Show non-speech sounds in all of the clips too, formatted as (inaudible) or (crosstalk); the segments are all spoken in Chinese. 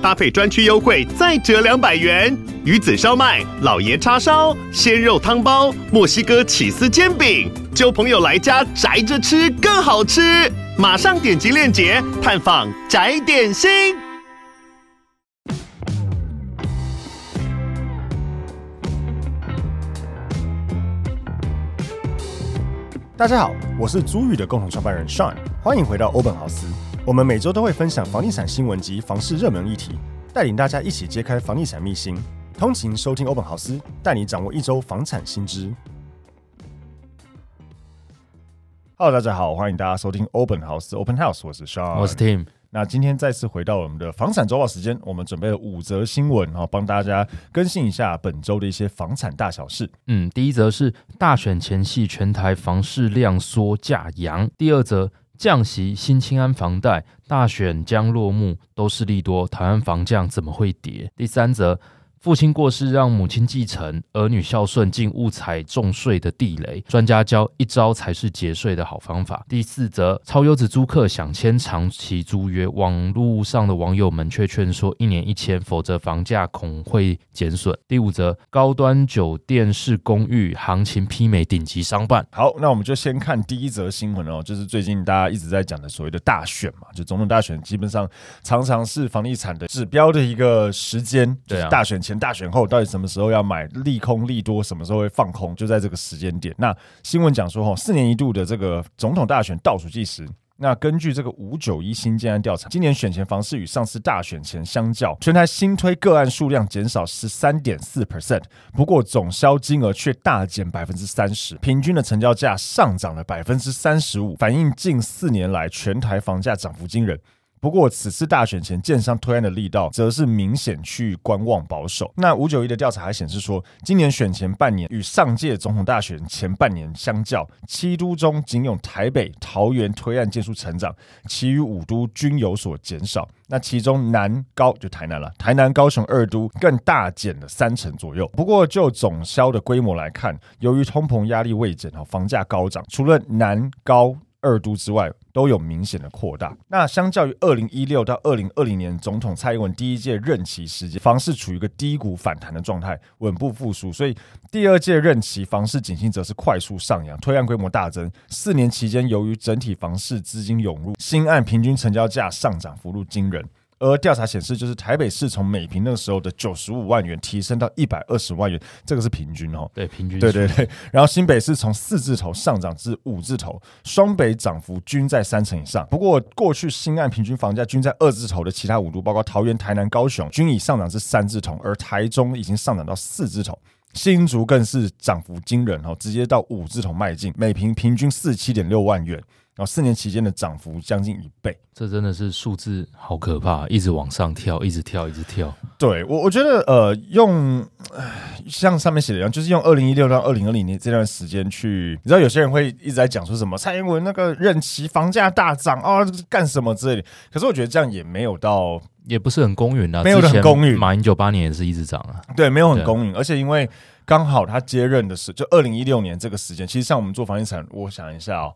搭配专区优惠再折两百元。鱼子烧麦、老爷叉烧、鲜肉汤包、墨西哥起司煎饼，揪朋友来家宅着吃更好吃。马上点击链接探访宅点心。大家好，我是朱宇的共同创办人 Sean，欢迎回到欧本豪斯。我们每周都会分享房地产新闻及房市热门议题，带领大家一起揭开房地产秘辛。通勤收听欧本豪斯，带你掌握一周房产新知。Hello，大家好，欢迎大家收听欧本豪斯 Open House，我是 Sean，我是 Tim。那今天再次回到我们的房产周报时间，我们准备了五则新闻，然后帮大家更新一下本周的一些房产大小事。嗯，第一则是大选前夕全台房市量缩价扬，第二则降息新清安房贷，大选将落幕，都是利多，台湾房价怎么会跌？第三则。父亲过世让母亲继承，儿女孝顺竟误踩重税的地雷。专家教一招才是节税的好方法。第四则，超优质租客想签长期租约，网络上的网友们却劝说一年一签，否则房价恐会减损。第五则，高端酒店式公寓行情媲美顶级商办。好，那我们就先看第一则新闻哦，就是最近大家一直在讲的所谓的大选嘛，就总统大选，基本上常常是房地产的指标的一个时间。对啊，大选。前大选后到底什么时候要买？利空利多什么时候会放空？就在这个时间点。那新闻讲说，哈，四年一度的这个总统大选倒数计时。那根据这个五九一新建案调查，今年选前房市与上次大选前相较，全台新推个案数量减少十三点四 percent，不过总销金额却大减百分之三十，平均的成交价上涨了百分之三十五，反映近四年来全台房价涨幅惊人。不过，此次大选前建商推案的力道则是明显去观望保守。那五九一的调查还显示说，今年选前半年与上届总统大选前半年相较，七都中仅有台北、桃园推案件数成长，其余五都均有所减少。那其中南高就台南了，台南、高雄二都更大减了三成左右。不过，就总销的规模来看，由于通膨压力未减，房价高涨，除了南高。二都之外都有明显的扩大。那相较于二零一六到二零二零年总统蔡英文第一届任期时间，房市处于一个低谷反弹的状态，稳步复苏。所以第二届任期房市景气则是快速上扬，推案规模大增。四年期间，由于整体房市资金涌入，新案平均成交价上涨幅度惊人。而调查显示，就是台北市从每平那个时候的九十五万元提升到一百二十万元，这个是平均哦。对，平均。对对对。然后新北市从四字头上涨至五字头，双北涨幅均在三成以上。不过，过去新案平均房价均在二字头的其他五都，包括桃园、台南、高雄，均已上涨至三字头，而台中已经上涨到四字头，新竹更是涨幅惊人哦，直接到五字头迈进，每平平均四七点六万元。然后四年期间的涨幅将近一倍，这真的是数字好可怕，一直往上跳，一直跳，一直跳。对我，我觉得呃，用像上面写的一样，就是用二零一六到二零二零年这段时间去，你知道有些人会一直在讲说什么蔡英文那个任期房价大涨啊，干什么之类的。可是我觉得这样也没有到，也不是很公允啊，没有很公允。马英九八年也是一直涨啊，对，没有很公允。而且因为刚好他接任的是就二零一六年这个时间，其实像我们做房地产，我想一下哦。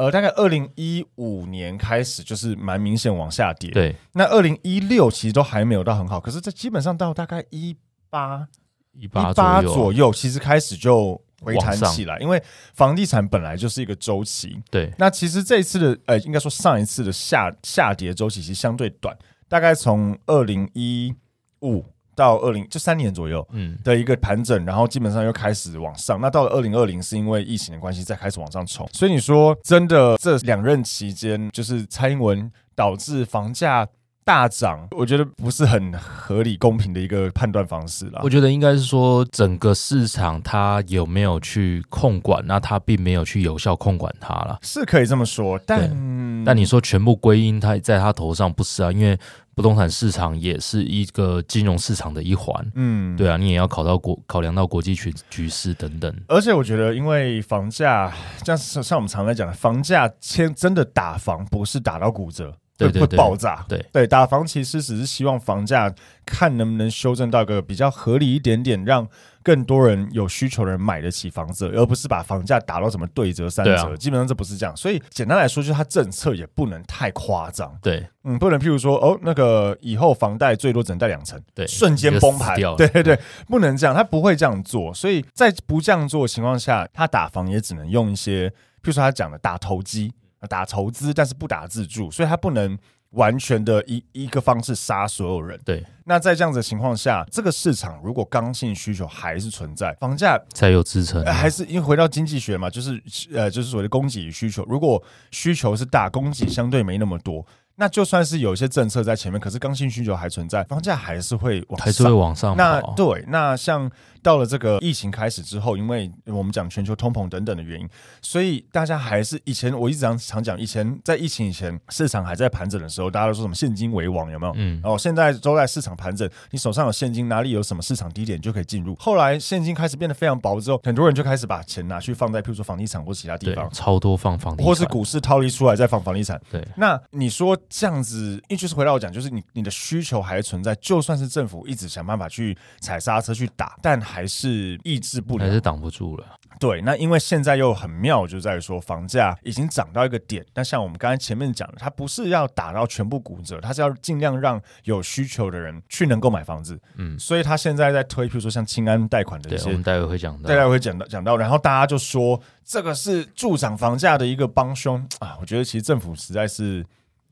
呃，大概二零一五年开始就是蛮明显往下跌。对，那二零一六其实都还没有到很好，可是这基本上到大概一八一八左右，其实开始就回弹起来。因为房地产本来就是一个周期。对，那其实这一次的呃，应该说上一次的下下跌周期其实相对短，大概从二零一五。到二零就三年左右，嗯，的一个盘整，然后基本上又开始往上。那到了二零二零，是因为疫情的关系，再开始往上冲。所以你说真的，这两任期间，就是蔡英文导致房价大涨，我觉得不是很合理、公平的一个判断方式啦。我觉得应该是说，整个市场它有没有去控管，那它并没有去有效控管它了，是可以这么说，但。嗯，但你说全部归因它在它头上不是啊，因为不动产市场也是一个金融市场的一环，嗯，对啊，你也要考到国考量到国际局局势等等。而且我觉得，因为房价，像像我们常来讲的，房价先真的打房不是打到骨折。对，对，对，会爆炸。对对，打房其实只是希望房价看能不能修正到一个比较合理一点点，让更多人有需求的人买得起房子，而不是把房价打到什么对折三折。啊、基本上这不是这样。所以简单来说，就是它政策也不能太夸张。对，嗯，不能譬如说，哦，那个以后房贷最多只能贷两成，对，瞬间崩盘。对对对，不能这样，他不会这样做。所以在不这样做的情况下，他打房也只能用一些，譬如说他讲的打投机。打筹资，但是不打自助，所以他不能完全的一一个方式杀所有人。对，那在这样子的情况下，这个市场如果刚性需求还是存在，房价才有支撑、啊呃。还是因为回到经济学嘛，就是呃，就是所谓的供给与需求。如果需求是大，供给相对没那么多。那就算是有一些政策在前面，可是刚性需求还存在，房价还是会往上，还是会往上。那对，那像到了这个疫情开始之后，因为我们讲全球通膨等等的原因，所以大家还是以前我一直常常讲，以前在疫情以前市场还在盘整的时候，大家都说什么现金为王，有没有？嗯。哦，现在都在市场盘整，你手上有现金，哪里有什么市场低点就可以进入。后来现金开始变得非常薄之后，很多人就开始把钱拿去放在，譬如说房地产或其他地方，超多放房地产，或是股市套利出来再放房地产。对。那你说这样子？因为就是回到我讲，就是你你的需求还存在，就算是政府一直想办法去踩刹车去打，但还是抑制不了，还是挡不住了。对，那因为现在又很妙，就在于说房价已经涨到一个点，但像我们刚才前面讲的，它不是要打到全部骨折，它是要尽量让有需求的人去能够买房子。嗯，所以他现在在推，譬如说像清安贷款的一些，我们待会会讲到，待会会讲到讲到，然后大家就说这个是助长房价的一个帮凶啊，我觉得其实政府实在是。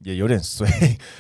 也有点衰，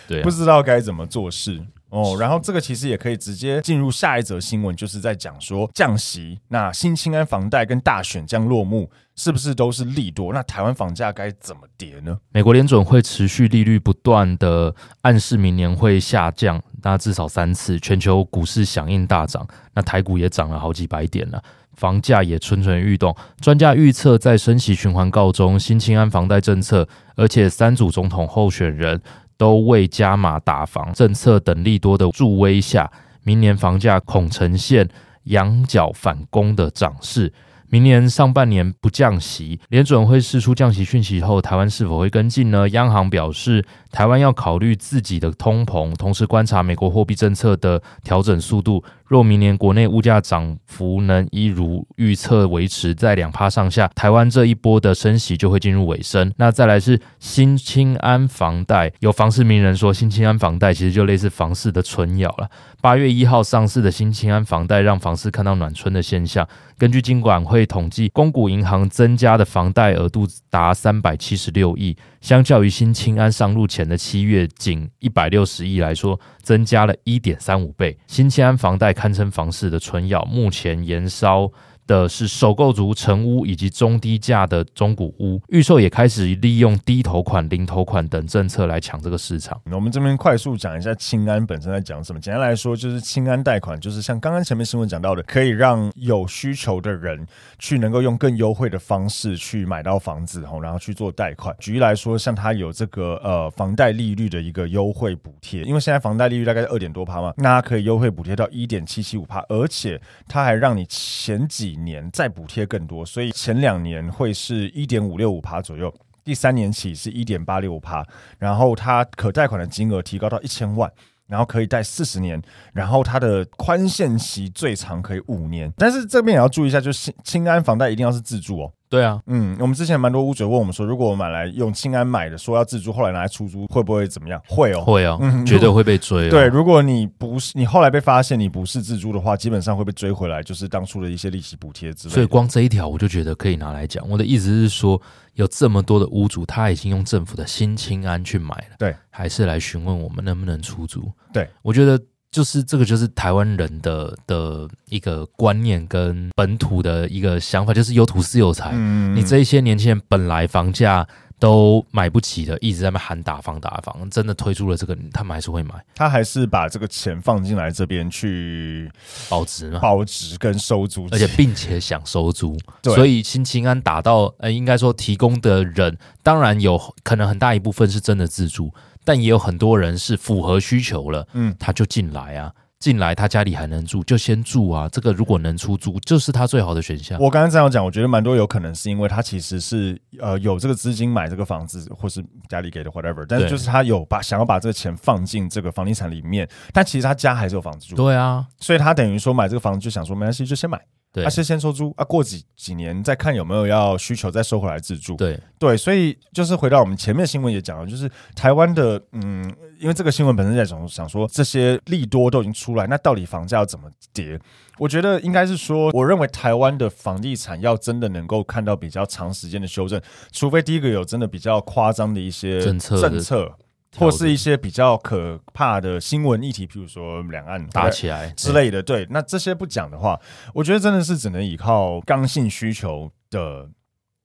对啊，(laughs) 不知道该怎么做事哦。然后这个其实也可以直接进入下一则新闻，就是在讲说降息，那新青安房贷跟大选将落幕，是不是都是利多？那台湾房价该怎么跌呢？美国联准会持续利率不断的暗示明年会下降，那至少三次，全球股市响应大涨，那台股也涨了好几百点了。房价也蠢蠢欲动，专家预测在升息循环告终、新青安房贷政策，而且三组总统候选人都未加码打房政策等利多的助威下，明年房价恐呈现仰角反攻的涨势。明年上半年不降息，联准会释出降息讯息后，台湾是否会跟进呢？央行表示，台湾要考虑自己的通膨，同时观察美国货币政策的调整速度。若明年国内物价涨幅能一如预测维持在两趴上下，台湾这一波的升息就会进入尾声。那再来是新青安房贷，有房市名人说，新青安房贷其实就类似房市的春药了。八月一号上市的新青安房贷让房市看到暖春的现象。根据金管会统计，公股银行增加的房贷额度达三百七十六亿。相较于新青安上路前的七月仅一百六十亿来说，增加了一点三五倍。新青安房贷堪称房市的春药，目前延烧的是首购族成屋以及中低价的中古屋，预售也开始利用低头款、零头款等政策来抢这个市场。我们这边快速讲一下青安本身在讲什么。简单来说，就是青安贷款，就是像刚刚前面新闻讲到的，可以让有需求的人去能够用更优惠的方式去买到房子，然后去做贷款。举例来说，像它有这个呃房贷利率的一个优惠补贴，因为现在房贷利率大概是二点多趴嘛，那它可以优惠补贴到一点七七五趴，而且它还让你前几年再补贴更多，所以前两年会是一点五六五趴左右，第三年起是一点八六五趴，然后它可贷款的金额提高到一千万，然后可以贷四十年，然后它的宽限期最长可以五年，但是这边也要注意一下，就是青安房贷一定要是自住哦。对啊，嗯，我们之前蛮多屋主问我们说，如果我买来用清安买的，说要自住，后来拿来出租，会不会怎么样？会哦，会哦，嗯，绝对会被追哦。对，如果你不是你后来被发现你不是自住的话，基本上会被追回来，就是当初的一些利息补贴之类的。所以光这一条我就觉得可以拿来讲。我的意思是说，有这么多的屋主他已经用政府的新清安去买了，对，还是来询问我们能不能出租？对，我觉得。就是这个，就是台湾人的的一个观念跟本土的一个想法，就是有土是有财。嗯，你这一些年轻人本来房价都买不起的，一直在那喊打房打房，真的推出了这个，他们还是会买。他还是把这个钱放进来这边去保值嘛，保值跟收租，而且并且想收租。所以新青安打到，呃，应该说提供的人，当然有可能很大一部分是真的自住，但也有很多人是符合需求了，嗯，他就进来啊。进来，他家里还能住，就先住啊。这个如果能出租，就是他最好的选项。我刚刚这样讲，我觉得蛮多有可能是因为他其实是呃有这个资金买这个房子，或是家里给的 whatever，但是就是他有把想要把这个钱放进这个房地产里面，但其实他家还是有房子住。对啊，所以他等于说买这个房子就想说没关系，就先买。对，他、啊、先先收租啊，过几几年再看有没有要需求再收回来自住。对对，所以就是回到我们前面新闻也讲了，就是台湾的嗯，因为这个新闻本身在讲想说这些利多都已经出来，那到底房价要怎么跌？我觉得应该是说，我认为台湾的房地产要真的能够看到比较长时间的修正，除非第一个有真的比较夸张的一些政策政策。或是一些比较可怕的新闻议题，譬如说两岸打起来之类的。对，那这些不讲的话，我觉得真的是只能依靠刚性需求的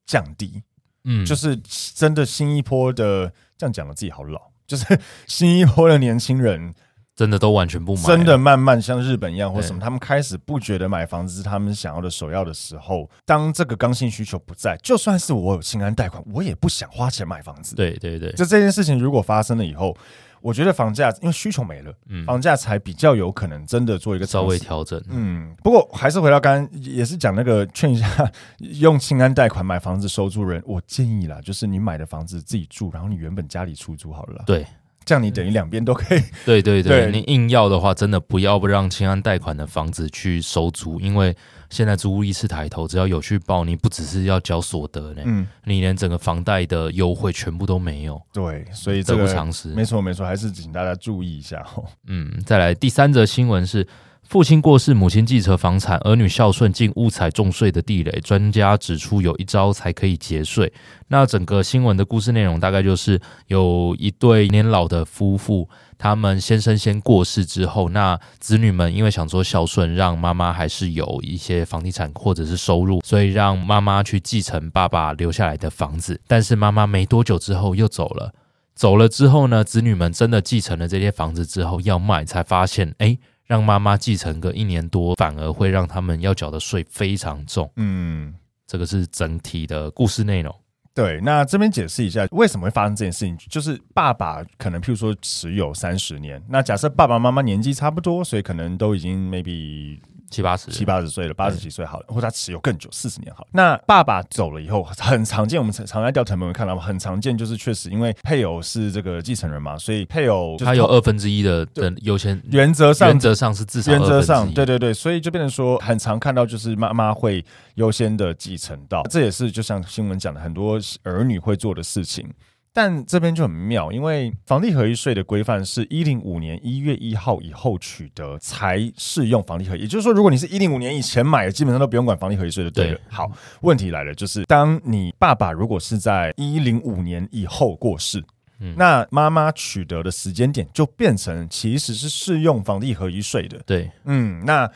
降低。嗯，就是真的新一波的，这样讲的自己好老，就是新一波的年轻人。真的都完全不买，真的慢慢像日本一样或什么，他们开始不觉得买房子是他们想要的首要的时候，当这个刚性需求不在，就算是我有清安贷款，我也不想花钱买房子。对对对，就这件事情如果发生了以后，我觉得房价因为需求没了，嗯，房价才比较有可能真的做一个稍微调整。嗯，不过还是回到刚刚也是讲那个劝一下 (laughs) 用清安贷款买房子收租人，我建议啦，就是你买的房子自己住，然后你原本家里出租好了啦。对。这样你等于两边都可以。(laughs) 对对对，对，你硬要的话，真的不要不让清安贷款的房子去收租，因为现在租屋一次抬头，只要有去报，你不只是要交所得呢，嗯，你连整个房贷的优惠全部都没有。对，所以这个得不偿失。没错没错，还是请大家注意一下哦。嗯，再来第三则新闻是。父亲过世，母亲继承房产，儿女孝顺，竟误踩重税的地雷。专家指出，有一招才可以节税。那整个新闻的故事内容大概就是，有一对年老的夫妇，他们先生先过世之后，那子女们因为想说孝顺，让妈妈还是有一些房地产或者是收入，所以让妈妈去继承爸爸留下来的房子。但是妈妈没多久之后又走了，走了之后呢，子女们真的继承了这些房子之后要卖，才发现，哎。让妈妈继承个一年多，反而会让他们要缴的税非常重。嗯，这个是整体的故事内容。对，那这边解释一下为什么会发生这件事情，就是爸爸可能譬如说持有三十年，那假设爸爸妈妈年纪差不多，所以可能都已经 maybe。七八十七八十岁了，八十几岁好了，或者他持有更久，四十年好了。那爸爸走了以后，很常见，我们常常在调查里面看到，很常见就是确实因为配偶是这个继承人嘛，所以配偶他有二分之一的的优先，原则上原则上是至少原则上对对对，所以就变成说很常看到就是妈妈会优先的继承到，这也是就像新闻讲的很多儿女会做的事情。但这边就很妙，因为房地合一税的规范是一零五年一月一号以后取得才适用房地合一，也就是说，如果你是一零五年以前买的，基本上都不用管房地合一税的。对，好，问题来了，就是当你爸爸如果是在一零五年以后过世，嗯，那妈妈取得的时间点就变成其实是适用房地合一税的。对，嗯，那。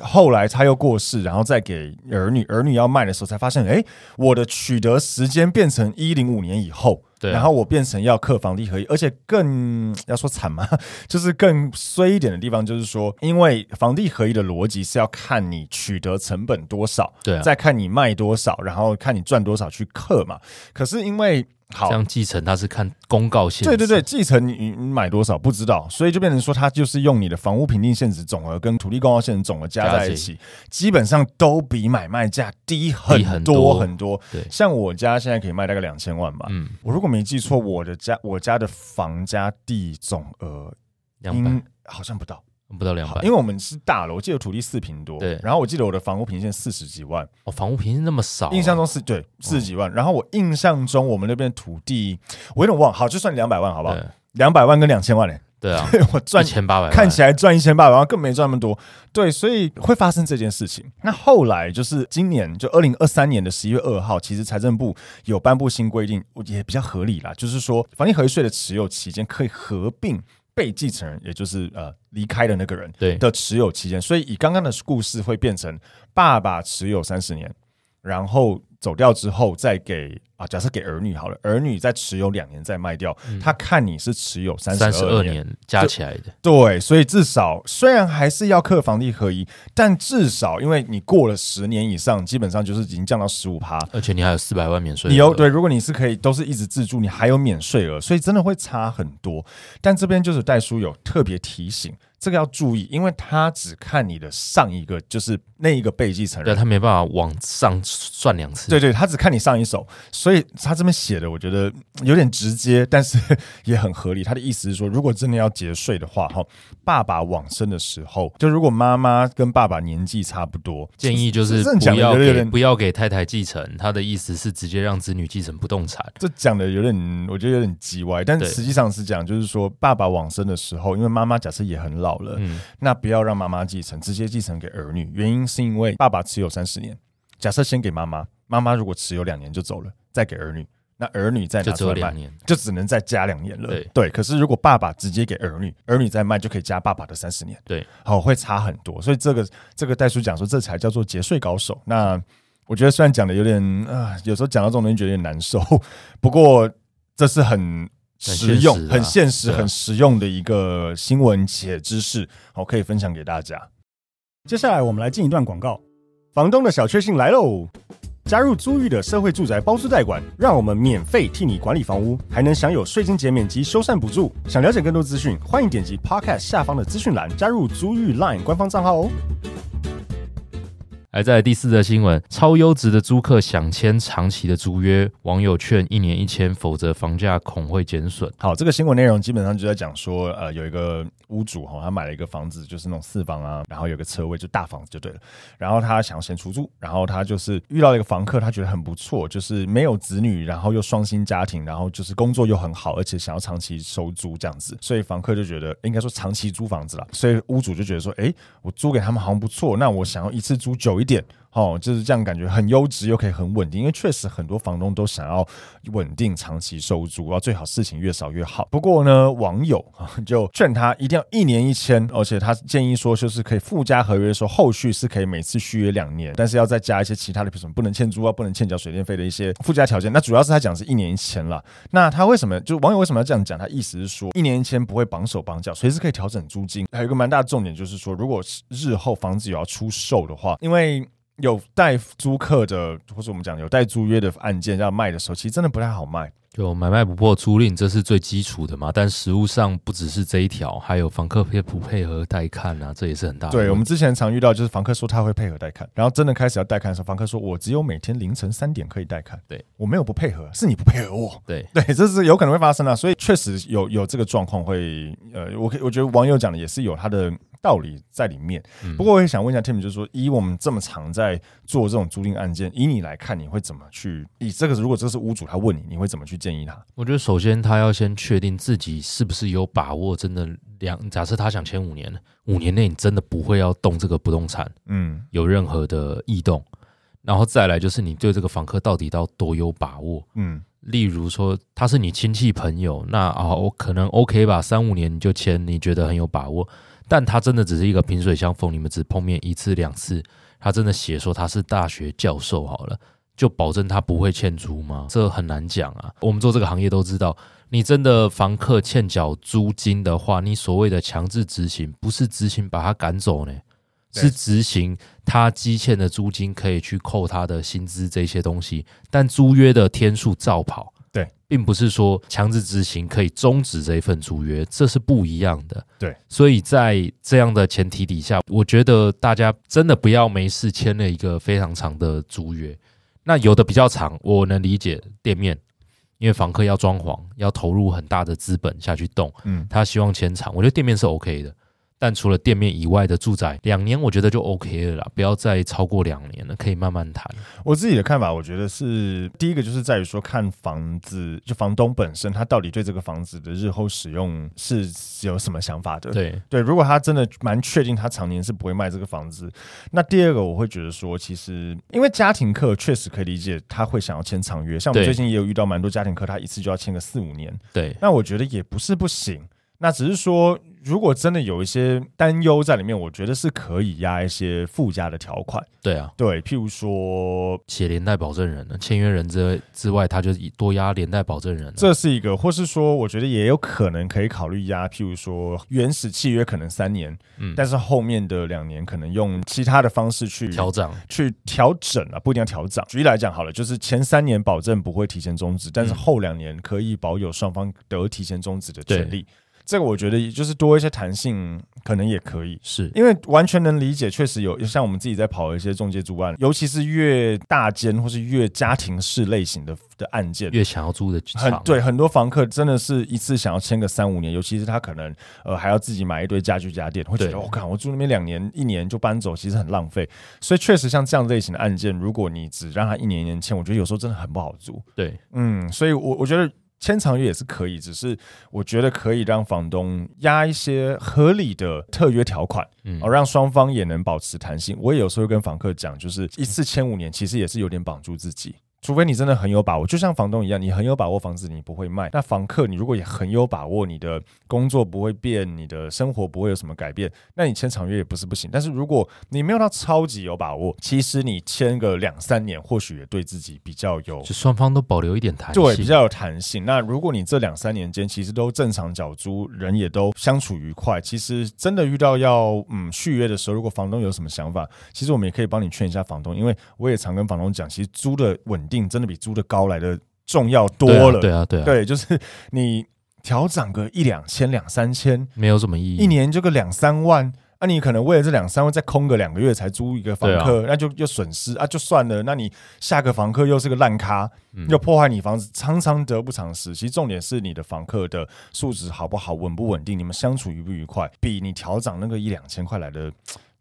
后来他又过世，然后再给儿女，儿女要卖的时候才发现，哎，我的取得时间变成一零五年以后，对，然后我变成要客房地合一，而且更 (tsk) 要说惨吗，(laughs) 就是更衰一点的地方，就是说，因为房地合一的逻辑是要看你取得成本多少，对啊，再看你卖多少，然后看你赚多少去克嘛。可是因为好，这样继承他是看公告现值，对对对，继承你你买多少不知道，所以就变成说他就是用你的房屋评定现值总额跟土地公告现值总额加在一起，基本上都比买卖价低很多很多。对，像我家现在可以卖大概两千万吧，嗯，我如果没记错，我的家我家的房加地总额两百。好像不到。不到两百，因为我们是大楼，我记得土地四平多，对。然后我记得我的房屋平现四十几万，哦，房屋平线那么少，印象中是对四十几万。然后我印象中我们那边土地我有点忘，好，就算两百万好不好？两百万跟两千万嘞，对啊，(laughs) 我赚一千八百万，看起来赚一千八百万，更没赚那么多。对，所以会发生这件事情。那后来就是今年，就二零二三年的十一月二号，其实财政部有颁布新规定，也比较合理啦，就是说房地合一税的持有期间可以合并。被继承人，也就是呃离开的那个人，对。的持有期间，所以以刚刚的故事会变成爸爸持有三十年，然后走掉之后再给啊，假设给儿女好了，儿女再持有两年再卖掉，嗯、他看你是持有三十二年加起来的，对，所以至少虽然还是要课房地合一，但至少因为你过了十年以上，基本上就是已经降到十五趴，而且你还有四百万免税，你有对，如果你是可以都是一直自住，你还有免税额，所以真的会差很多。但这边就是代书有特别提醒。这个要注意，因为他只看你的上一个，就是那一个被继承人，对，他没办法往上算两次。对对，他只看你上一手，所以他这边写的，我觉得有点直接，但是 (laughs) 也很合理。他的意思是说，如果真的要节税的话，哈，爸爸往生的时候，就如果妈妈跟爸爸年纪差不多，建议就是不要给不要给太太继承。他的意思是直接让子女继承不动产。这讲的有点，我觉得有点叽歪，但实际上是讲，就是说爸爸往生的时候，因为妈妈假设也很老。了，嗯，那不要让妈妈继承，直接继承给儿女。原因是因为爸爸持有三十年，假设先给妈妈，妈妈如果持有两年就走了，再给儿女，那儿女再拿出来卖，就只能再加两年了。对，对。可是如果爸爸直接给儿女，儿女再卖就可以加爸爸的三十年。对，好，会差很多。所以这个这个代书讲说，这才叫做节税高手。那我觉得虽然讲的有点啊，有时候讲到这种东西觉得有点难受，(laughs) 不过这是很。实用、很现实、很实用的一个新闻且知识，好，可以分享给大家。接下来我们来进一段广告。房东的小确幸来喽！加入租玉的社会住宅包租代管，让我们免费替你管理房屋，还能享有税金减免及修缮补助。想了解更多资讯，欢迎点击 Podcast 下方的资讯栏，加入租玉 Line 官方账号哦。还在第四则新闻，超优质的租客想签长期的租约，网友劝一年一签，否则房价恐会减损。好，这个新闻内容基本上就在讲说，呃，有一个屋主哈，他买了一个房子，就是那种四房啊，然后有个车位，就大房子就对了。然后他想要先出租，然后他就是遇到一个房客，他觉得很不错，就是没有子女，然后又双薪家庭，然后就是工作又很好，而且想要长期收租这样子，所以房客就觉得应该说长期租房子了，所以屋主就觉得说，哎，我租给他们好像不错，那我想要一次租久一点。哦，就是这样，感觉很优质又可以很稳定，因为确实很多房东都想要稳定长期收租，然后最好事情越少越好。不过呢，网友啊就劝他一定要一年一签，而且他建议说，就是可以附加合约，说后续是可以每次续约两年，但是要再加一些其他的，比如什么不能欠租啊，不能欠缴水电费的一些附加条件。那主要是他讲是一年一签了。那他为什么就网友为什么要这样讲？他意思是说，一年一签不会绑手绑脚，随时可以调整租金。还有一个蛮大的重点就是说，如果日后房子有要出售的话，因为有带租客的，或者我们讲有带租约的案件要卖的时候，其实真的不太好卖。就买卖不破租赁，这是最基础的嘛。但实物上不只是这一条，还有房客配不配合带看啊，这也是很大的。对，我们之前常遇到，就是房客说他会配合带看，然后真的开始要带看的时候，房客说我只有每天凌晨三点可以带看。对，我没有不配合，是你不配合我。对 (laughs) 对，这是有可能会发生的，所以确实有有这个状况会，呃，我可我觉得网友讲的也是有他的。道理在里面，不过我也想问一下 Tim，就是说，以我们这么常在做这种租赁案件，以你来看，你会怎么去？以这个，如果这是屋主他问你，你会怎么去建议他？我觉得首先他要先确定自己是不是有把握，真的两，假设他想签五年，五年内你真的不会要动这个不动产，嗯，有任何的异动，然后再来就是你对这个房客到底到多有把握，嗯，例如说他是你亲戚朋友，那啊，我可能 OK 吧，三五年你就签，你觉得很有把握。但他真的只是一个萍水相逢，你们只碰面一次两次，他真的写说他是大学教授好了，就保证他不会欠租吗？这很难讲啊。我们做这个行业都知道，你真的房客欠缴租金的话，你所谓的强制执行，不是执行把他赶走呢，是执行他积欠的租金可以去扣他的薪资这些东西，但租约的天数照跑。对，并不是说强制执行可以终止这一份租约，这是不一样的。对，所以在这样的前提底下，我觉得大家真的不要没事签了一个非常长的租约。那有的比较长，我能理解店面，因为房客要装潢，要投入很大的资本下去动，嗯，他希望签长，我觉得店面是 OK 的。但除了店面以外的住宅，两年我觉得就 OK 了啦，不要再超过两年了，可以慢慢谈。我自己的看法，我觉得是第一个就是在于说，看房子就房东本身他到底对这个房子的日后使用是有什么想法的。对对，如果他真的蛮确定他常年是不会卖这个房子，那第二个我会觉得说，其实因为家庭客确实可以理解他会想要签长约，像我们最近也有遇到蛮多家庭客，他一次就要签个四五年。对，那我觉得也不是不行。那只是说，如果真的有一些担忧在里面，我觉得是可以压一些附加的条款。对啊，对，譬如说写连带保证人呢，签约人之之外，他就多压连带保证人。这是一个，或是说，我觉得也有可能可以考虑压，譬如说原始契约可能三年，嗯，但是后面的两年可能用其他的方式去调整，去调整啊，不一定要调整。举例来讲好了，就是前三年保证不会提前终止，但是后两年可以保有双方得提前终止的权利。这个我觉得就是多一些弹性，可能也可以，是因为完全能理解，确实有像我们自己在跑一些中介租案，尤其是越大间或是越家庭式类型的的案件，越想要租的很对，很多房客真的是一次想要签个三五年，尤其是他可能呃还要自己买一堆家具家电，会觉得我靠，我住那边两年一年就搬走，其实很浪费。所以确实像这样类型的案件，如果你只让他一年一年签，我觉得有时候真的很不好租。对，嗯，所以我我觉得。签长约也是可以，只是我觉得可以让房东压一些合理的特约条款，嗯，而让双方也能保持弹性。我也有时候跟房客讲，就是一次签五年，其实也是有点绑住自己。除非你真的很有把握，就像房东一样，你很有把握房子你不会卖。那房客你如果也很有把握，你的工作不会变，你的生活不会有什么改变，那你签长约也不是不行。但是如果你没有到超级有把握，其实你签个两三年，或许也对自己比较有，就双方都保留一点弹性，对，比较有弹性。那如果你这两三年间其实都正常缴租，人也都相处愉快，其实真的遇到要嗯续约的时候，如果房东有什么想法，其实我们也可以帮你劝一下房东，因为我也常跟房东讲，其实租的稳定。真的比租的高来的重要多了。对啊，对啊，对啊，对，就是你调涨个一两千、两三千，没有什么意义。一年就个两三万，那、啊、你可能为了这两三万再空个两个月才租一个房客，啊、那就又损失啊，就算了。那你下个房客又是个烂咖，嗯、又破坏你房子，常常得不偿失。其实重点是你的房客的素质好不好，稳不稳定，你们相处愉不愉快，比你调涨那个一两千块来的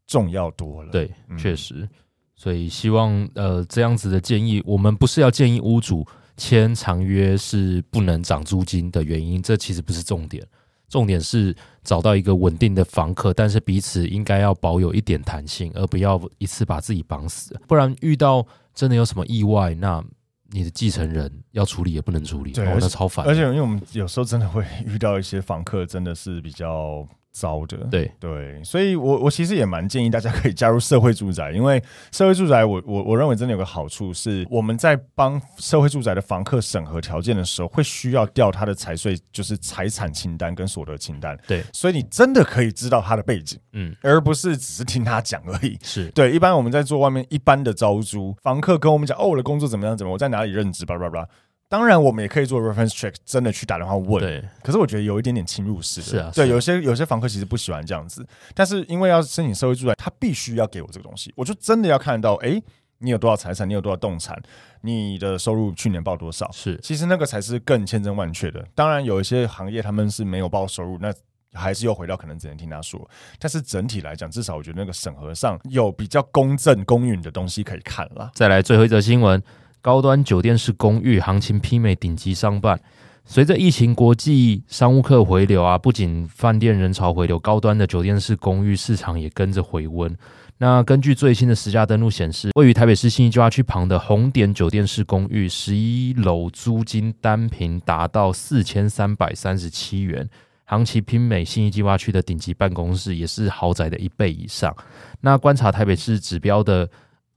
重要多了。对，嗯、确实。所以希望呃这样子的建议，我们不是要建议屋主签长约是不能涨租金的原因，这其实不是重点，重点是找到一个稳定的房客，但是彼此应该要保有一点弹性，而不要一次把自己绑死，不然遇到真的有什么意外，那你的继承人要处理也不能处理，对，哦、那超烦。而且因为我们有时候真的会遇到一些房客，真的是比较。糟的，对。对，所以我我其实也蛮建议大家可以加入社会住宅，因为社会住宅我，我我我认为真的有个好处是，我们在帮社会住宅的房客审核条件的时候，会需要调他的财税，就是财产清单跟所得清单，对，所以你真的可以知道他的背景，嗯，而不是只是听他讲而已，是。对。一般我们在做外面一般的招租，房客跟我们讲，哦，我的工作怎么样，怎么，我在哪里任职，叭叭叭。当然，我们也可以做 reference check，真的去打电话问。对，可是我觉得有一点点侵入式的。是啊，对，有些有些房客其实不喜欢这样子，但是因为要申请社会住宅，他必须要给我这个东西，我就真的要看到，哎，你有多少财产，你有多少动产，你的收入去年报多少？是，其实那个才是更千真万确的。当然，有一些行业他们是没有报收入，那还是又回到可能只能听他说。但是整体来讲，至少我觉得那个审核上有比较公正公允的东西可以看了。再来最后一则新闻。高端酒店式公寓行情媲美顶级商办，随着疫情、国际商务客回流啊，不仅饭店人潮回流，高端的酒店式公寓市场也跟着回温。那根据最新的实价登录显示，位于台北市信义计划区旁的红点酒店式公寓，十一楼租金单坪达到四千三百三十七元，行情媲美信义计划区的顶级办公室，也是豪宅的一倍以上。那观察台北市指标的。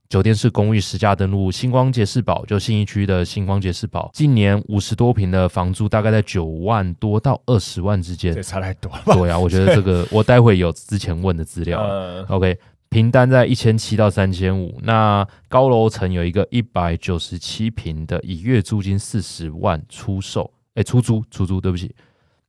酒店式公寓实价登录，星光杰士堡就信义区的星光杰士堡，近年五十多平的房租大概在九万多到二十万之间，这差太多了。对啊，我觉得这个我待会有之前问的资料。(laughs) OK，平单在一千七到三千五，那高楼层有一个一百九十七平的，以月租金四十万出售，哎，出租出租，对不起。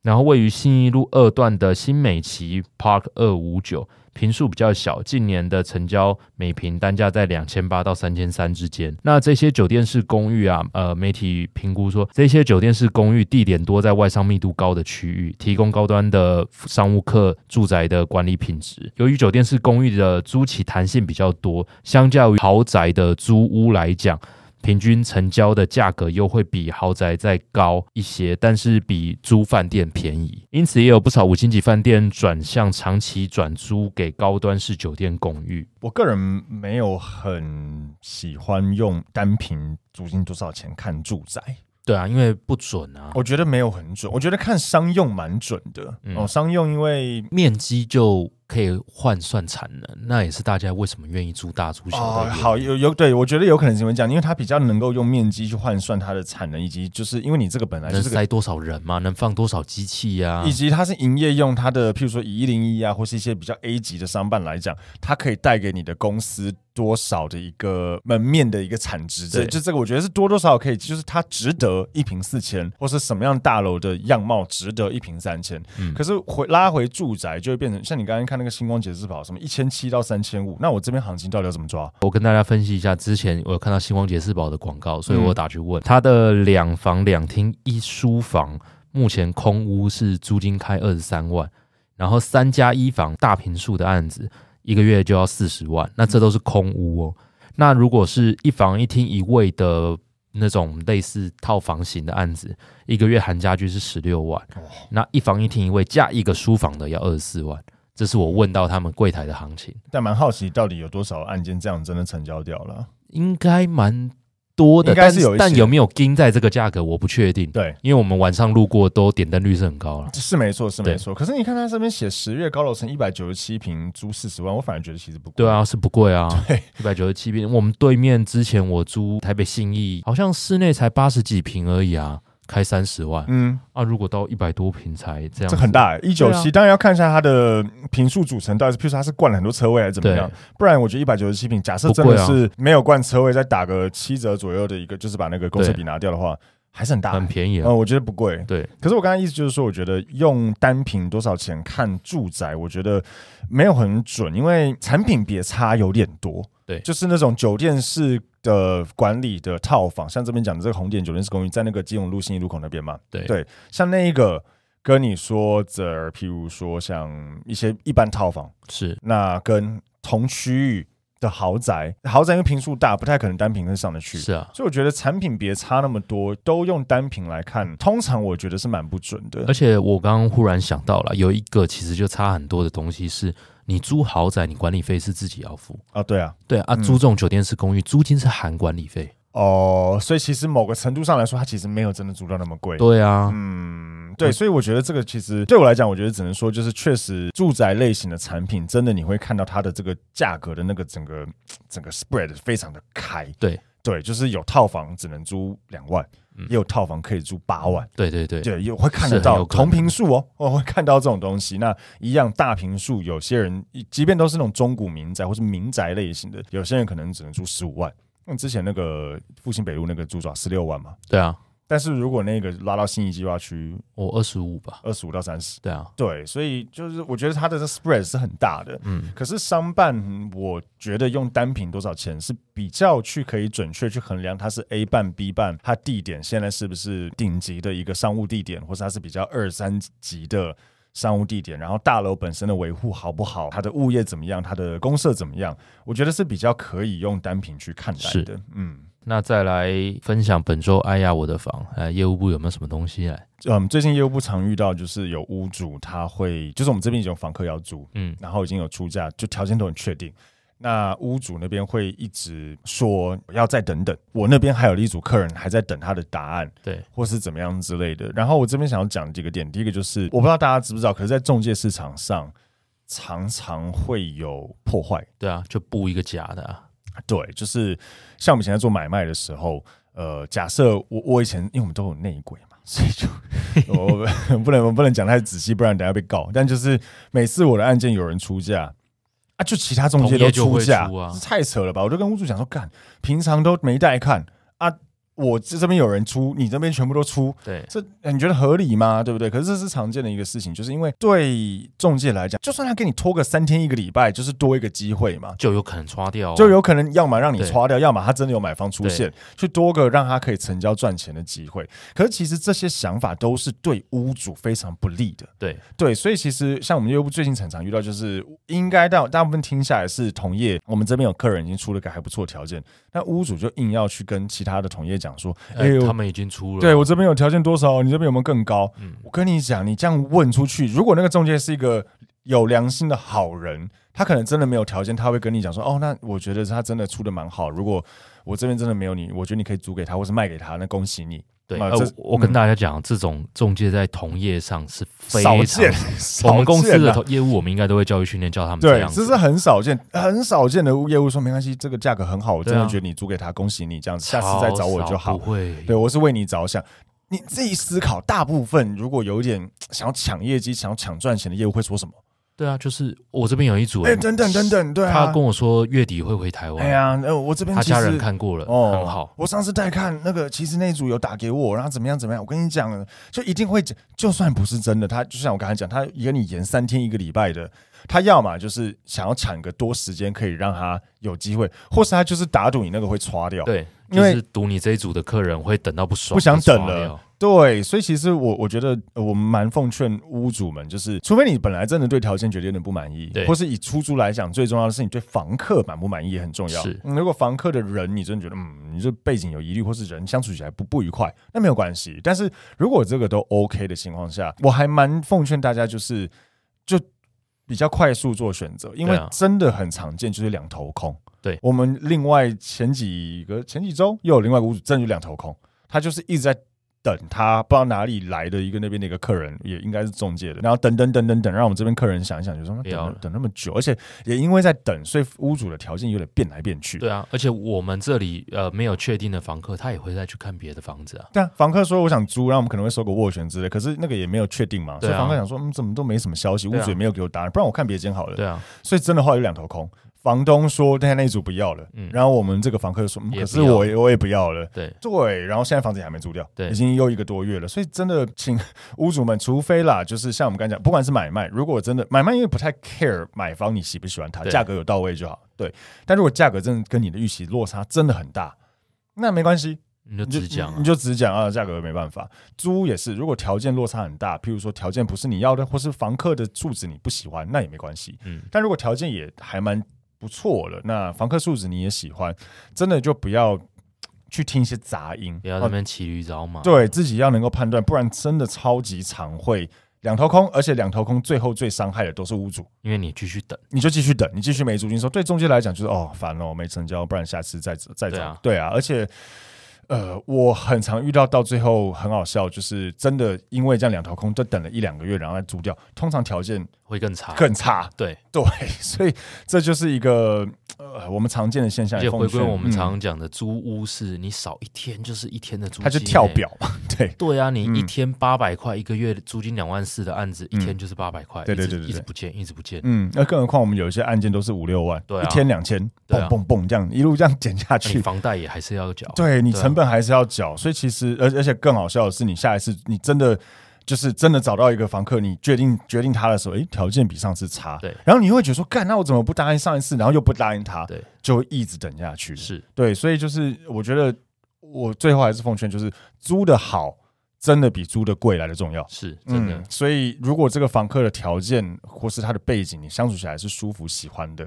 然后位于信义路二段的新美琪 Park 二五九。坪数比较小，近年的成交每坪单价在两千八到三千三之间。那这些酒店式公寓啊，呃，媒体评估说，这些酒店式公寓地点多在外商密度高的区域，提供高端的商务客住宅的管理品质。由于酒店式公寓的租期弹性比较多，相较于豪宅的租屋来讲。平均成交的价格又会比豪宅再高一些，但是比租饭店便宜，因此也有不少五星级饭店转向长期转租给高端式酒店公寓。我个人没有很喜欢用单凭租金多少钱看住宅。对啊，因为不准啊。我觉得没有很准，我觉得看商用蛮准的。嗯、哦，商用因为面积就。可以换算产能，那也是大家为什么愿意租大租小的、哦。好，有有对，我觉得有可能是因为这样，因为它比较能够用面积去换算它的产能，以及就是因为你这个本来、就是、能塞多少人嘛，能放多少机器呀、啊，以及它是营业用，它的譬如说以一零一啊，或是一些比较 A 级的商办来讲，它可以带给你的公司多少的一个门面的一个产值。对，就这个我觉得是多多少少可以，就是它值得一平四千，或是什么样大楼的样貌值得一平三千。嗯，可是回拉回住宅就会变成像你刚刚看。那个星光节世宝什么一千七到三千五，那我这边行情到底要怎么抓？我跟大家分析一下，之前我有看到星光节世宝的广告，所以我打去问他的两房两厅一书房，目前空屋是租金开二十三万，然后三加一房大平数的案子一个月就要四十万，那这都是空屋哦。那如果是一房一厅一卫的那种类似套房型的案子，一个月含家具是十六万，那一房一厅一卫加一个书房的要二十四万。这是我问到他们柜台的行情，但蛮好奇到底有多少案件这样真的成交掉了？应该蛮多的，应该是有，但有没有盯在这个价格我不确定。对，因为我们晚上路过都点灯率是很高了，是没错，是没错。可是你看他这边写十月高楼层一百九十七平租四十万，我反而觉得其实不贵。对啊，是不贵啊。(laughs) 对，一百九十七平，我们对面之前我租台北信义，好像室内才八十几平而已啊。开三十万，嗯啊，如果到一百多平才这样，这很大欸。一九七，当然要看一下它的平数组成到底是，譬如说它是灌了很多车位还是怎么样，不然我觉得一百九十七平，假设真的是没有灌车位，再打个七折左右的一个，就是把那个公设比拿掉的话，还是很大，很便宜啊。嗯，我觉得不贵。对，可是我刚才意思就是说，我觉得用单品多少钱看住宅，我觉得没有很准，因为产品别差有点多。对，就是那种酒店式的管理的套房，像这边讲的这个红点酒店式公寓，在那个基隆路新一路口那边嘛。对对，像那一个跟你说的，譬如说像一些一般套房，是那跟同区域的豪宅，豪宅因为坪数大，不太可能单品跟上得去。是啊，所以我觉得产品别差那么多，都用单品来看，通常我觉得是蛮不准的。而且我刚刚忽然想到了，有一个其实就差很多的东西是。你租豪宅，你管理费是自己要付啊？对啊，对啊，租这种酒店式公寓，租金是含管理费哦，所以其实某个程度上来说，它其实没有真的租到那么贵。对啊，嗯，对，所以我觉得这个其实对我来讲，我觉得只能说就是确实住宅类型的产品，真的你会看到它的这个价格的那个整个整个 spread 非常的开。对对，就是有套房只能租两万。也有套房可以租八万，对对对，对，也会看得到同平数哦，我会看到这种东西。那一样大平数，有些人即便都是那种中古民宅或是民宅类型的，有些人可能只能租十五万。那之前那个复兴北路那个租爪？十六万嘛？对啊。但是如果那个拉到信义计划区，我二十五吧，二十五到三十，对啊，对，所以就是我觉得它的这 spread 是很大的，嗯，可是商办我觉得用单品多少钱是比较去可以准确去衡量它是 A 办 B 办，它地点现在是不是顶级的一个商务地点，或是它是比较二三级的商务地点，然后大楼本身的维护好不好，它的物业怎么样，它的公社怎么样，我觉得是比较可以用单品去看待的，嗯。那再来分享本周哎呀我的房，呃，业务部有没有什么东西来？嗯，最近业务部常遇到就是有屋主他会，就是我们这边已经有房客要租，嗯，然后已经有出价，就条件都很确定。那屋主那边会一直说要再等等，我那边还有一组客人还在等他的答案，对，或是怎么样之类的。然后我这边想要讲几个点，第一个就是我不知道大家知不知道，可是，在中介市场上常常会有破坏，对啊，就布一个假的啊。对，就是像我们现在做买卖的时候，呃，假设我我以前因为我们都有内鬼嘛，所以就 (laughs) 我不能我不能讲太仔细，不然等下被告。但就是每次我的案件有人出价啊，就其他中介都出价，出啊、太扯了吧？我就跟屋主讲说，干，平常都没带看啊。我这这边有人出，你这边全部都出，对，这你觉得合理吗？对不对？可是这是常见的一个事情，就是因为对中介来讲，就算他给你拖个三天一个礼拜，就是多一个机会嘛，就有可能刷掉，就有可能要么让你刷掉，要么他真的有买方出现，去多个让他可以成交赚钱的机会。可是其实这些想法都是对屋主非常不利的，对。对，所以其实像我们业务最近常常遇到，就是应该到大部分听下来是同业，我们这边有客人已经出了个还不错的条件，那屋主就硬要去跟其他的同业讲说，哎呦。他们已经出了，对我这边有条件多少？你这边有没有更高？嗯，我跟你讲，你这样问出去，如果那个中介是一个有良心的好人，他可能真的没有条件，他会跟你讲说，哦，那我觉得他真的出的蛮好。如果我这边真的没有你，我觉得你可以租给他，或是卖给他，那恭喜你。对，呃，我跟大家讲，这种中介在同业上是非常少见。(laughs) 我们公司的业务，我们应该都会教育训练，教他们这样子。对，这是很少见、很少见的业务。说没关系，这个价格很好，我真的觉得你租给他，恭喜你，这样子，下次再找我就好。不会，对我是为你着想。你自己思考，大部分如果有一点想要抢业绩、想要抢赚钱的业务会说什么？对啊，就是我这边有一组，哎，等等等等，对啊，他跟我说月底会回台湾。哎呀，呃，我这边他家人看过了，哦，很好。我上次带看那个，其实那组有打给我，然后怎么样怎么样？我跟你讲，就一定会，就算不是真的，他就像我刚才讲，他跟你延三天一个礼拜的，他要么就是想要抢个多时间，可以让他有机会，或是他就是打赌你那个会刷掉，对，就是赌你这一组的客人会等到不爽，不想等了。对，所以其实我我觉得我们蛮奉劝屋主们，就是除非你本来真的对条件觉得有点不满意，或是以出租来讲，最重要的是你对房客满不满意也很重要。是，如果房客的人你真的觉得嗯，你这背景有疑虑，或是人相处起来不不愉快，那没有关系。但是如果这个都 OK 的情况下，我还蛮奉劝大家就是就比较快速做选择，因为真的很常见就是两头空。对，我们另外前几个前几周又有另外一个屋主，真的就两头空，他就是一直在。等他不知道哪里来的一个那边的一个客人，也应该是中介的，然后等等等等等，让我们这边客人想一想，就说等等那么久，而且也因为在等，所以屋主的条件有点变来变去。对啊，而且我们这里呃没有确定的房客，他也会再去看别的房子啊。对啊，房客说我想租，然后我们可能会收个斡旋之类，可是那个也没有确定嘛，所以房客想说嗯怎么都没什么消息，屋主也没有给我答案，不然我看别间好了。对啊，所以真的话有两头空。房东说：“现在那一组不要了。”嗯，然后我们这个房客说：“可是我我也不要了。”对对，然后现在房子也还没租掉，对，已经又一个多月了。所以真的，请屋主们，除非啦，就是像我们刚才讲，不管是买卖，如果真的买卖，因为不太 care 买方你喜不喜欢它，价格有到位就好。对，但如果价格真的跟你的预期落差真的很大，那没关系，你就只讲、啊，你就只讲啊，价格没办法。租也是，如果条件落差很大，譬如说条件不是你要的，或是房客的住址你不喜欢，那也没关系。嗯，但如果条件也还蛮。不错了，那房客素质你也喜欢，真的就不要去听一些杂音，不要在那边骑驴找马，对自己要能够判断，不然真的超级常会两头空，而且两头空最后最伤害的都是屋主，因为你继续等，你就继续等，你继续没租金收，对中介来讲就是哦烦哦没成交，不然下次再再找，对啊，而且。呃，我很常遇到，到最后很好笑，就是真的因为这样两头空，就等了一两个月，然后再租掉，通常条件会更差，更差。对对，(laughs) 所以这就是一个呃我们常见的现象。也回归我们常常讲的租屋是，你少一天就是一天的租金，它就跳表嘛。(laughs) 对对啊，你一天八百块，一个月租金两万四的案子，一天就是八百块。对对对对，一直不见，一直不见。嗯，那更何况我们有一些案件都是五六万，对，一天两千，蹦蹦蹦这样一路这样减下去，房贷也还是要缴，对你成本还是要缴。所以其实，而而且更好笑的是，你下一次你真的就是真的找到一个房客，你决定决定他的时候，诶，条件比上次差，对，然后你会觉得说，干，那我怎么不答应上一次，然后又不答应他，对，就一直等下去，是。对，所以就是我觉得我最后还是奉劝，就是租的好，真的比租的贵来的重要，是真的。嗯，所以如果这个房客的条件或是他的背景，你相处起来是舒服喜欢的。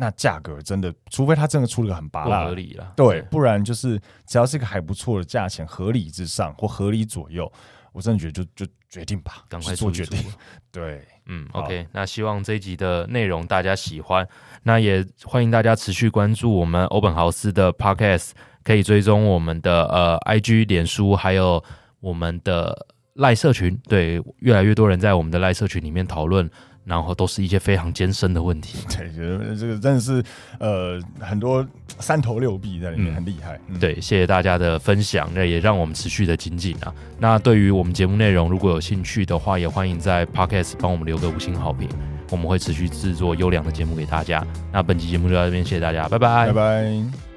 那价格真的，除非他真的出了个很拔辣，合理了，对，不然就是只要是一个还不错的价钱，合理之上或合理左右，我真的觉得就就决定吧，赶快做决定。(laughs) 对，嗯，OK，那希望这一集的内容大家喜欢，那也欢迎大家持续关注我们欧本豪斯的 Podcast，可以追踪我们的呃 IG、脸书，还有我们的赖社群，对，越来越多人在我们的赖社群里面讨论。然后都是一些非常艰深的问题，(laughs) 对，这个真的是呃很多三头六臂在里面，很厉害。对，谢谢大家的分享，那也让我们持续的精进啊。那对于我们节目内容，如果有兴趣的话，也欢迎在 Podcast 帮我们留个五星好评，我们会持续制作优良的节目给大家。那本期节目就到这边，谢谢大家，拜拜，拜拜。